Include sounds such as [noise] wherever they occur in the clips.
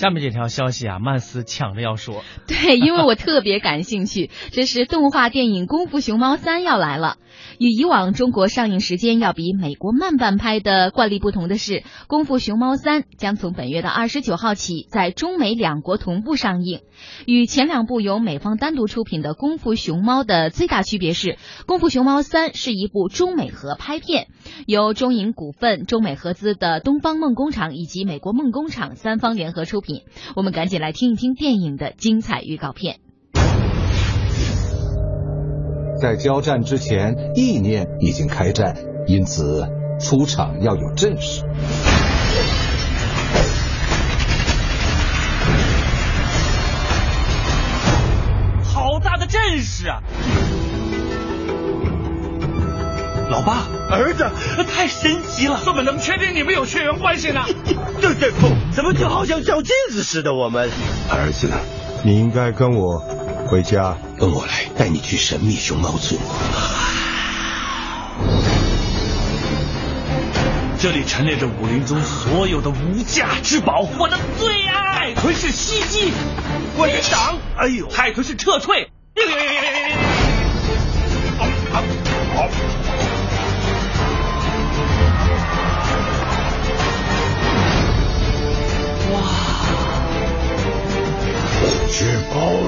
下面这条消息啊，曼斯抢着要说。[laughs] 对，因为我特别感兴趣。[laughs] 这是动画电影《功夫熊猫三》要来了。与以往中国上映时间要比美国慢半拍的惯例不同的是，《功夫熊猫三》将从本月的二十九号起在中美两国同步上映。与前两部由美方单独出品的《功夫熊猫》的最大区别是，《功夫熊猫三》是一部中美合拍片，由中影股份、中美合资的东方梦工厂以及美国梦工厂三方联合出品。我们赶紧来听一听电影的精彩预告片。在交战之前，意念已经开战，因此出场要有阵势。好大的阵势啊！老爸，儿子，太神奇了！怎么能确定你们有血缘关系呢？[laughs] 对对不，怎么就好像照镜子似的？我们儿子，你应该跟我回家。跟我来，带你去神秘熊猫村。[laughs] 这里陈列着武林中所有的无价之宝，我的最爱。海豚式袭击，我的挡。哎呦，海豚式撤退。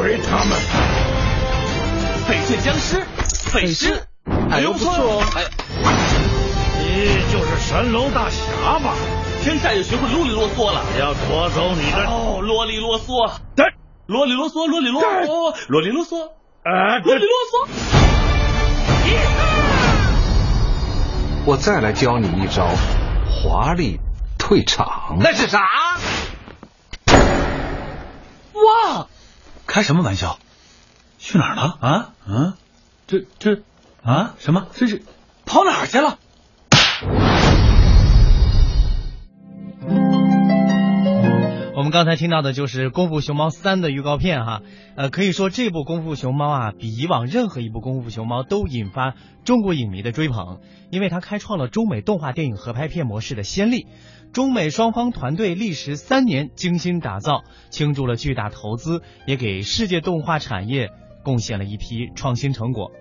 包围他们。翡翠僵尸，匪尸，哎呦不错。哎，你就是神龙大侠吧？天下也学会啰里啰嗦了，要夺走你的哦，啰里啰嗦。对，啰里啰嗦，啰里啰嗦，啰里啰嗦，啊，啰里啰嗦。我再来教你一招，华丽退场。那是啥？哇！开什么玩笑？去哪儿了？啊？嗯？这这啊？什么？这是跑哪儿去了？我们刚才听到的就是《功夫熊猫三》的预告片哈，呃，可以说这部《功夫熊猫》啊，比以往任何一部《功夫熊猫》都引发中国影迷的追捧，因为它开创了中美动画电影合拍片模式的先例。中美双方团队历时三年精心打造，倾注了巨大投资，也给世界动画产业贡献了一批创新成果。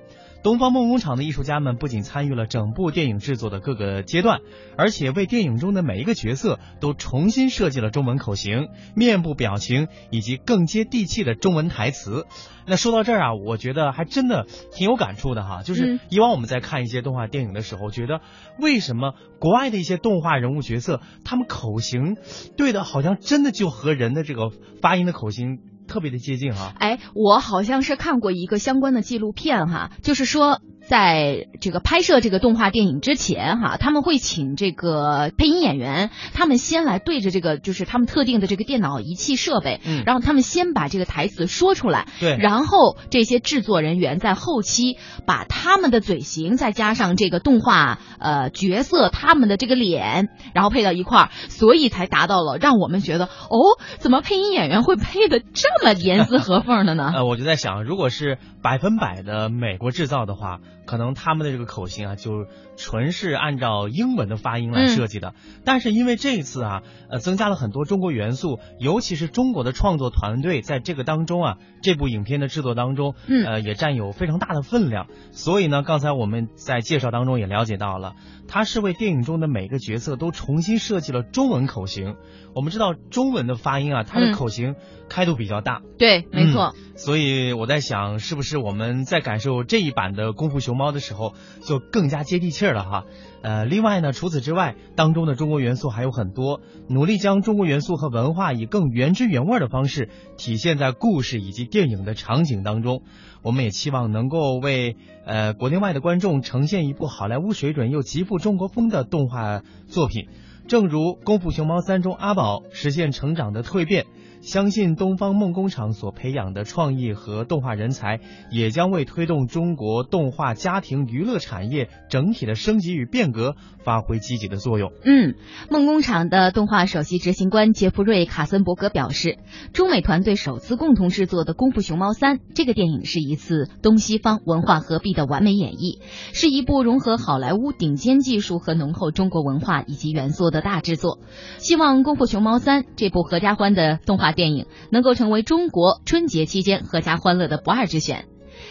东方梦工厂的艺术家们不仅参与了整部电影制作的各个阶段，而且为电影中的每一个角色都重新设计了中文口型、面部表情以及更接地气的中文台词。那说到这儿啊，我觉得还真的挺有感触的哈。就是以往我们在看一些动画电影的时候，觉得为什么国外的一些动画人物角色，他们口型对的，好像真的就和人的这个发音的口型。特别的接近哈，哎，我好像是看过一个相关的纪录片哈，就是说在这个拍摄这个动画电影之前哈，他们会请这个配音演员，他们先来对着这个就是他们特定的这个电脑仪器设备，嗯，然后他们先把这个台词说出来，对，然后这些制作人员在后期把他们的嘴型再加上这个动画呃角色他们的这个脸，然后配到一块儿，所以才达到了让我们觉得哦，怎么配音演员会配的这么。这么严丝合缝的呢？呃，我就在想，如果是百分百的美国制造的话，可能他们的这个口型啊，就纯是按照英文的发音来设计的。嗯、但是因为这一次啊，呃，增加了很多中国元素，尤其是中国的创作团队在这个当中啊，这部影片的制作当中，嗯，呃，也占有非常大的分量。所以呢，刚才我们在介绍当中也了解到了，他是为电影中的每个角色都重新设计了中文口型。我们知道中文的发音啊，它的口型开度比较大。对，没错。所以我在想，是不是我们在感受这一版的《功夫熊猫》的时候，就更加接地气儿了哈？呃，另外呢，除此之外，当中的中国元素还有很多，努力将中国元素和文化以更原汁原味的方式体现在故事以及电影的场景当中。我们也期望能够为呃国内外的观众呈现一部好莱坞水准又极富中国风的动画作品。正如《功夫熊猫三》中阿宝实现成长的蜕变，相信东方梦工厂所培养的创意和动画人才，也将为推动中国动画家庭娱乐产业整体的升级与变革发挥积极的作用。嗯，梦工厂的动画首席执行官杰弗瑞·卡森伯格表示，中美团队首次共同制作的《功夫熊猫三》这个电影是一次东西方文化合璧的完美演绎，是一部融合好莱坞顶尖技术和浓厚中国文化以及元素的。大制作，希望《功夫熊猫三》这部合家欢的动画电影能够成为中国春节期间阖家欢乐的不二之选。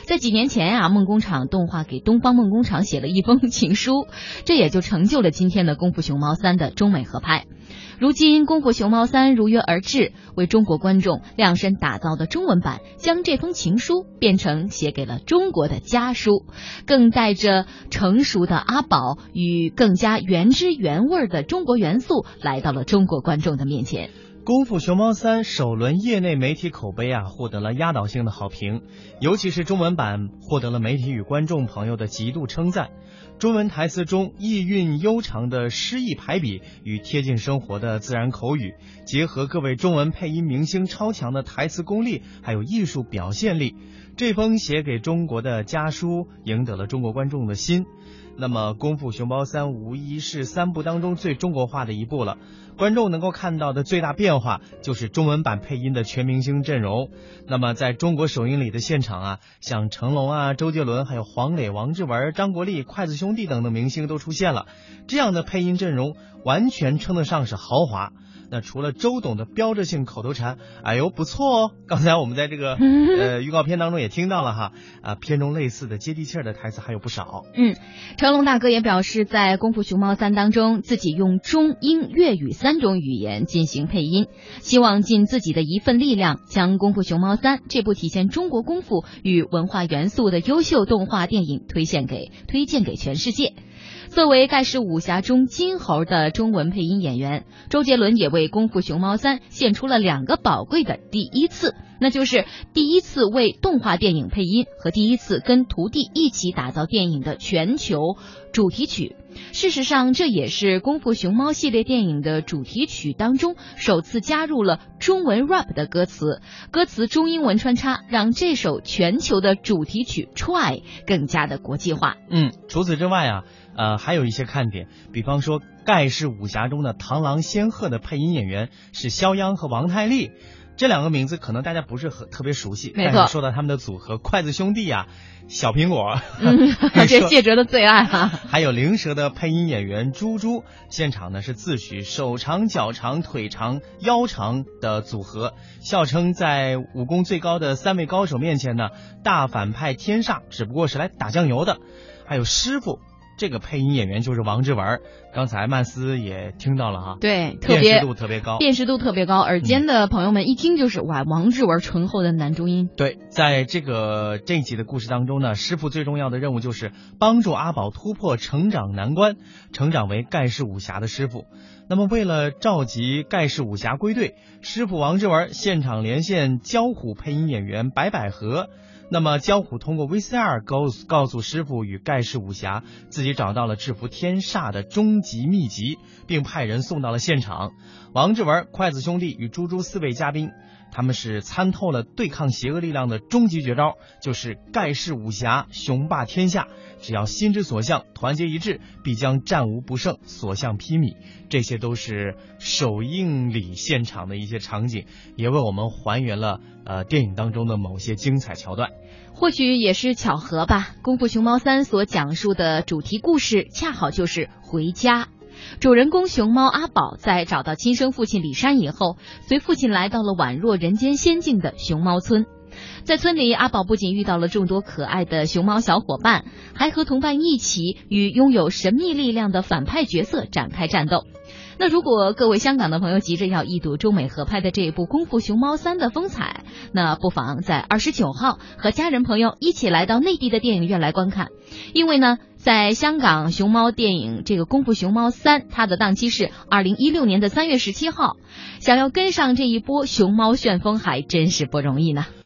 在几年前啊，梦工厂动画给东方梦工厂写了一封情书，[laughs] 这也就成就了今天的《功夫熊猫三》的中美合拍。如今，《功夫熊猫三》如约而至，为中国观众量身打造的中文版，将这封情书变成写给了中国的家书，更带着成熟的阿宝与更加原汁原味的中国元素，来到了中国观众的面前。《功夫熊猫三》首轮业内媒体口碑啊，获得了压倒性的好评，尤其是中文版获得了媒体与观众朋友的极度称赞。中文台词中意蕴悠长的诗意排比与贴近生活的自然口语，结合各位中文配音明星超强的台词功力，还有艺术表现力，这封写给中国的家书赢得了中国观众的心。那么，《功夫熊猫三》无疑是三部当中最中国化的一部了。观众能够看到的最大变化就是中文版配音的全明星阵容。那么，在中国首映礼的现场啊，像成龙啊、周杰伦、还有黄磊、王志文、张国立、筷子兄弟等等明星都出现了。这样的配音阵容，完全称得上是豪华。那除了周董的标志性口头禅“哎呦不错哦”，刚才我们在这个 [laughs] 呃预告片当中也听到了哈啊，片中类似的接地气儿的台词还有不少。嗯，成龙大哥也表示，在《功夫熊猫三》当中，自己用中英粤语三种语言进行配音，希望尽自己的一份力量，将《功夫熊猫三》这部体现中国功夫与文化元素的优秀动画电影推荐给推荐给全世界。作为盖世武侠中金猴的中文配音演员，周杰伦也为《功夫熊猫三》献出了两个宝贵的第一次，那就是第一次为动画电影配音和第一次跟徒弟一起打造电影的全球主题曲。事实上，这也是《功夫熊猫》系列电影的主题曲当中首次加入了中文 rap 的歌词，歌词中英文穿插，让这首全球的主题曲《Try》更加的国际化。嗯，除此之外啊。呃，还有一些看点，比方说盖世武侠中的螳螂仙鹤的配音演员是肖央和王太利，这两个名字可能大家不是很特别熟悉，没错。说到他们的组合筷子兄弟呀，小苹果，嗯，[laughs] 这谢哲的最爱哈。[laughs] 还有灵蛇的配音演员猪猪，现场呢是自诩手长脚长腿长腰长的组合，笑称在武功最高的三位高手面前呢，大反派天煞只不过是来打酱油的。还有师傅。这个配音演员就是王志文，刚才曼斯也听到了哈，对，辨识度特别高，辨识度特别高，耳尖的朋友们一听就是哇，王志文醇厚的男中音。对，在这个这一集的故事当中呢，师傅最重要的任务就是帮助阿宝突破成长难关，成长为盖世武侠的师傅。那么为了召集盖世武侠归队，师傅王志文现场连线交虎配音演员白百合。那么，焦虎通过 VCR 告诉告诉师傅与盖世武侠，自己找到了制服天煞的终极秘籍，并派人送到了现场。王志文、筷子兄弟与猪猪四位嘉宾，他们是参透了对抗邪恶力量的终极绝招，就是盖世武侠，雄霸天下。只要心之所向，团结一致，必将战无不胜，所向披靡。这些都是首映礼现场的一些场景，也为我们还原了呃电影当中的某些精彩桥段。或许也是巧合吧，《功夫熊猫三》所讲述的主题故事，恰好就是回家。主人公熊猫阿宝在找到亲生父亲李山以后，随父亲来到了宛若人间仙境的熊猫村。在村里，阿宝不仅遇到了众多可爱的熊猫小伙伴，还和同伴一起与拥有神秘力量的反派角色展开战斗。那如果各位香港的朋友急着要一睹中美合拍的这一部《功夫熊猫三》的风采，那不妨在二十九号和家人朋友一起来到内地的电影院来观看。因为呢，在香港熊猫电影这个《功夫熊猫三》，它的档期是二零一六年的三月十七号，想要跟上这一波熊猫旋风还真是不容易呢。